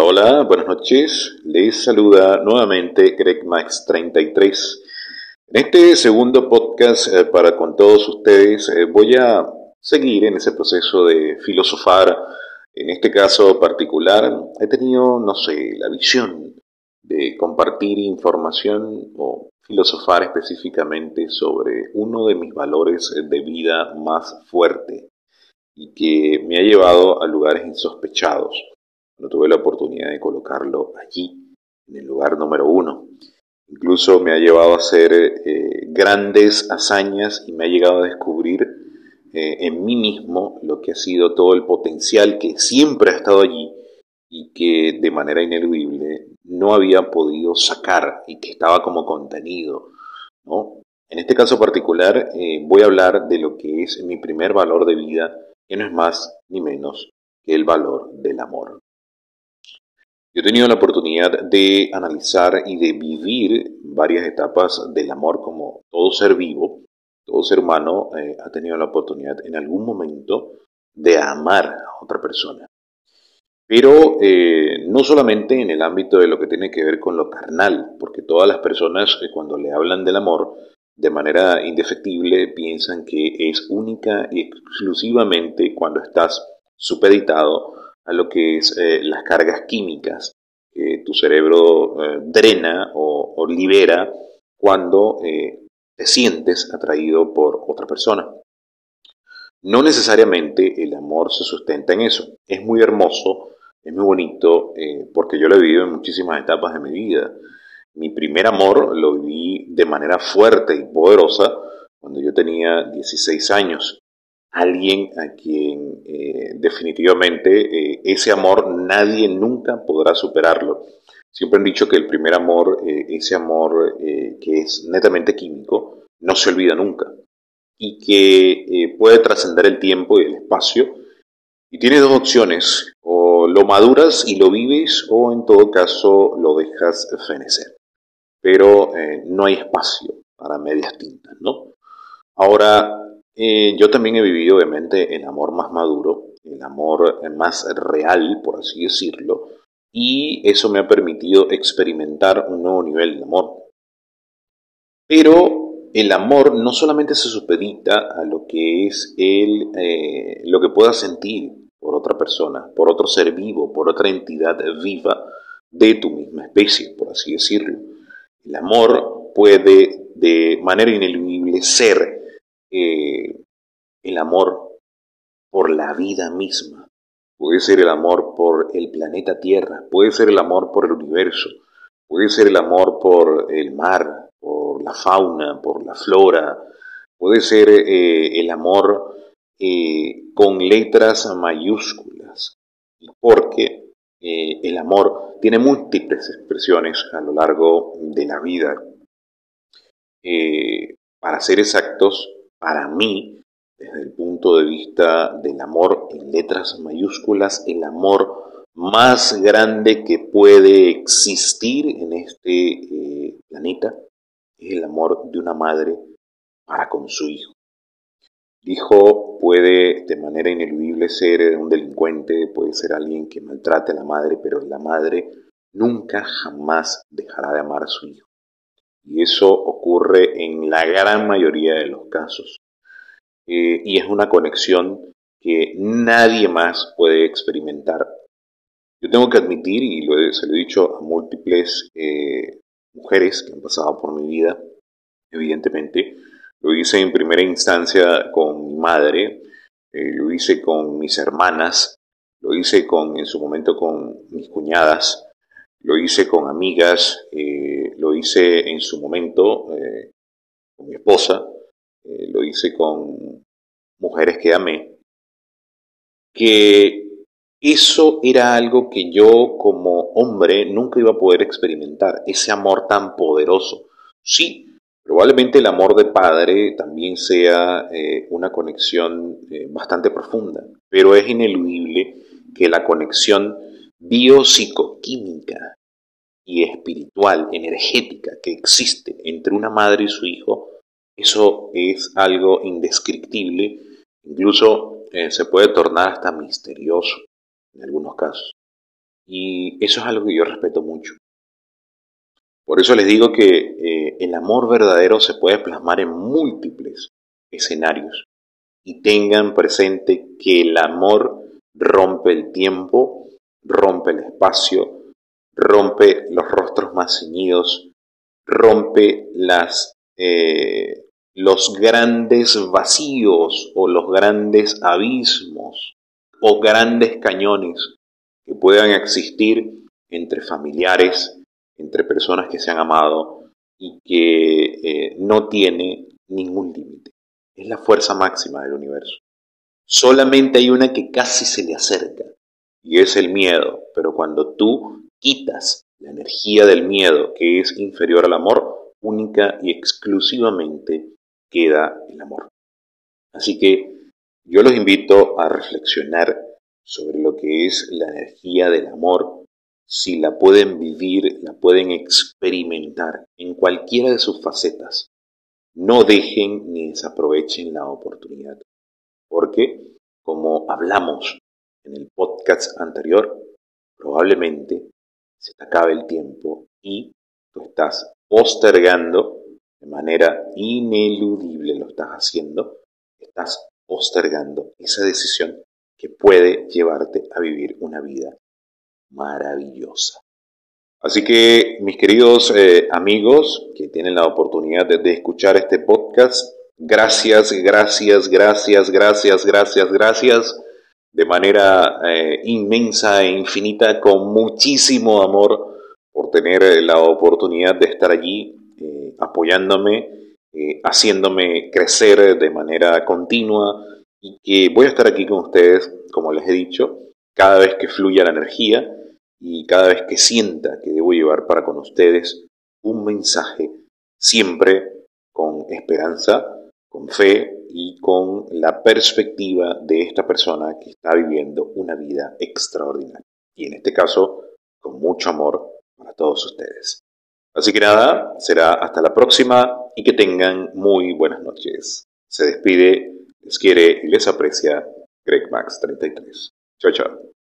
Hola, buenas noches. Les saluda nuevamente Greg Max 33. En este segundo podcast eh, para con todos ustedes eh, voy a seguir en ese proceso de filosofar. En este caso particular he tenido, no sé, la visión de compartir información o filosofar específicamente sobre uno de mis valores de vida más fuerte y que me ha llevado a lugares insospechados no tuve la oportunidad de colocarlo allí, en el lugar número uno. Incluso me ha llevado a hacer eh, grandes hazañas y me ha llegado a descubrir eh, en mí mismo lo que ha sido todo el potencial que siempre ha estado allí y que de manera ineludible no había podido sacar y que estaba como contenido. En este caso particular eh, voy a hablar de lo que es mi primer valor de vida, que no es más ni menos que el valor del amor. Yo he tenido la oportunidad de analizar y de vivir varias etapas del amor como todo ser vivo, todo ser humano eh, ha tenido la oportunidad en algún momento de amar a otra persona. Pero eh, no solamente en el ámbito de lo que tiene que ver con lo carnal, porque todas las personas eh, cuando le hablan del amor de manera indefectible piensan que es única y exclusivamente cuando estás supeditado a lo que es eh, las cargas químicas que tu cerebro eh, drena o, libera cuando eh, te sientes atraído por otra persona. No necesariamente el amor se sustenta en eso. Es muy hermoso, es muy bonito, porque yo lo he vivido en muchísimas etapas de mi vida. Mi primer amor lo viví de manera fuerte y poderosa cuando yo tenía 16 años alguien a quien eh, definitivamente eh, ese amor nadie nunca podrá superarlo. Siempre han dicho que el primer amor, eh, ese amor que es netamente químico, no se olvida nunca y que puede trascender el tiempo y el espacio. Y tiene dos opciones, o lo maduras y lo vives o en todo caso lo dejas fenecer. Pero no hay espacio para medias tintas, ¿no? Ahora, eh, yo también he vivido, obviamente, el amor más maduro, el amor más real, por así decirlo, y eso me ha permitido experimentar un nuevo nivel de amor. Pero el amor no solamente se supedita a lo que es el, eh, lo que puedas sentir por otra persona, por otro ser vivo, por otra entidad viva de tu misma especie, por así decirlo. El amor puede de manera ineludible ser el amor por la vida misma, puede ser el amor por el planeta Tierra, puede ser el amor por el universo, puede ser el amor por el mar, por la fauna, por la flora, puede ser eh, el amor eh, con letras mayúsculas, porque el amor tiene múltiples expresiones a lo largo de la vida. para ser exactos, para mí, desde el punto de vista del amor en letras mayúsculas, el amor más grande que puede existir en este eh, planeta es el amor de una madre para con su hijo. Hijo puede de manera ineludible ser un delincuente, puede ser alguien que maltrate a la madre, pero la madre nunca jamás dejará de amar a su hijo. Y eso ocurre en la gran mayoría de los casos. Eh, y es una conexión que nadie más puede experimentar. Yo tengo que admitir, y lo se lo he dicho a múltiples eh, mujeres que han pasado por mi vida, evidentemente, lo hice en primera instancia con mi madre, eh, lo hice con mis hermanas, lo hice con, en su momento con mis cuñadas, lo hice con amigas, lo hice en su momento con mi esposa, eh, lo hice con mujeres que amé, que eso era algo que yo como hombre nunca iba a poder experimentar, ese amor tan poderoso. Sí, probablemente el amor de padre también sea eh, una conexión eh, bastante profunda, pero es ineludible que la conexión biopsicoquímica y espiritual, energética que existe entre una madre y su hijo, eso es algo indescriptible, incluso eh, se puede tornar hasta misterioso en algunos casos. Y eso es algo que yo respeto mucho. Por eso les digo que eh, el amor verdadero se puede plasmar en múltiples escenarios. Y tengan presente que el amor rompe el tiempo, rompe el espacio, rompe los rostros más ceñidos, rompe las, eh, los grandes vacíos o los grandes abismos o grandes cañones que puedan existir entre familiares, entre personas que se han amado y que eh, no tiene ningún límite. Es la fuerza máxima del universo. Solamente hay una que casi se le acerca y es el miedo, pero cuando tú quitas la energía del miedo que es inferior al amor, única y exclusivamente queda el amor. Así que yo los invito a reflexionar sobre lo que es la energía del amor, si la pueden vivir, la pueden experimentar en cualquiera de sus facetas. No dejen ni desaprovechen la oportunidad, porque, como hablamos en el podcast anterior, probablemente se te acabe el tiempo y tú estás postergando manera ineludible, lo estás haciendo, estás postergando esa decisión que puede llevarte a vivir una vida maravillosa. Así que, mis queridos eh, amigos que tienen la oportunidad de, escuchar este podcast, gracias, gracias, gracias, gracias, gracias, gracias, de manera eh, inmensa e infinita, con muchísimo amor por tener la oportunidad de estar allí apoyándome, haciéndome crecer de manera continua y que voy a estar aquí con ustedes, como les he dicho, cada vez que fluya la energía y cada vez que sienta que debo llevar para con ustedes un mensaje, siempre con esperanza, con fe y con la perspectiva de esta persona que está viviendo una vida extraordinaria. Y en este caso, con mucho amor para todos ustedes. Así que nada, será hasta la próxima y que tengan muy buenas noches. Se despide, les quiere y les aprecia Greg Max 33. Chao, chao.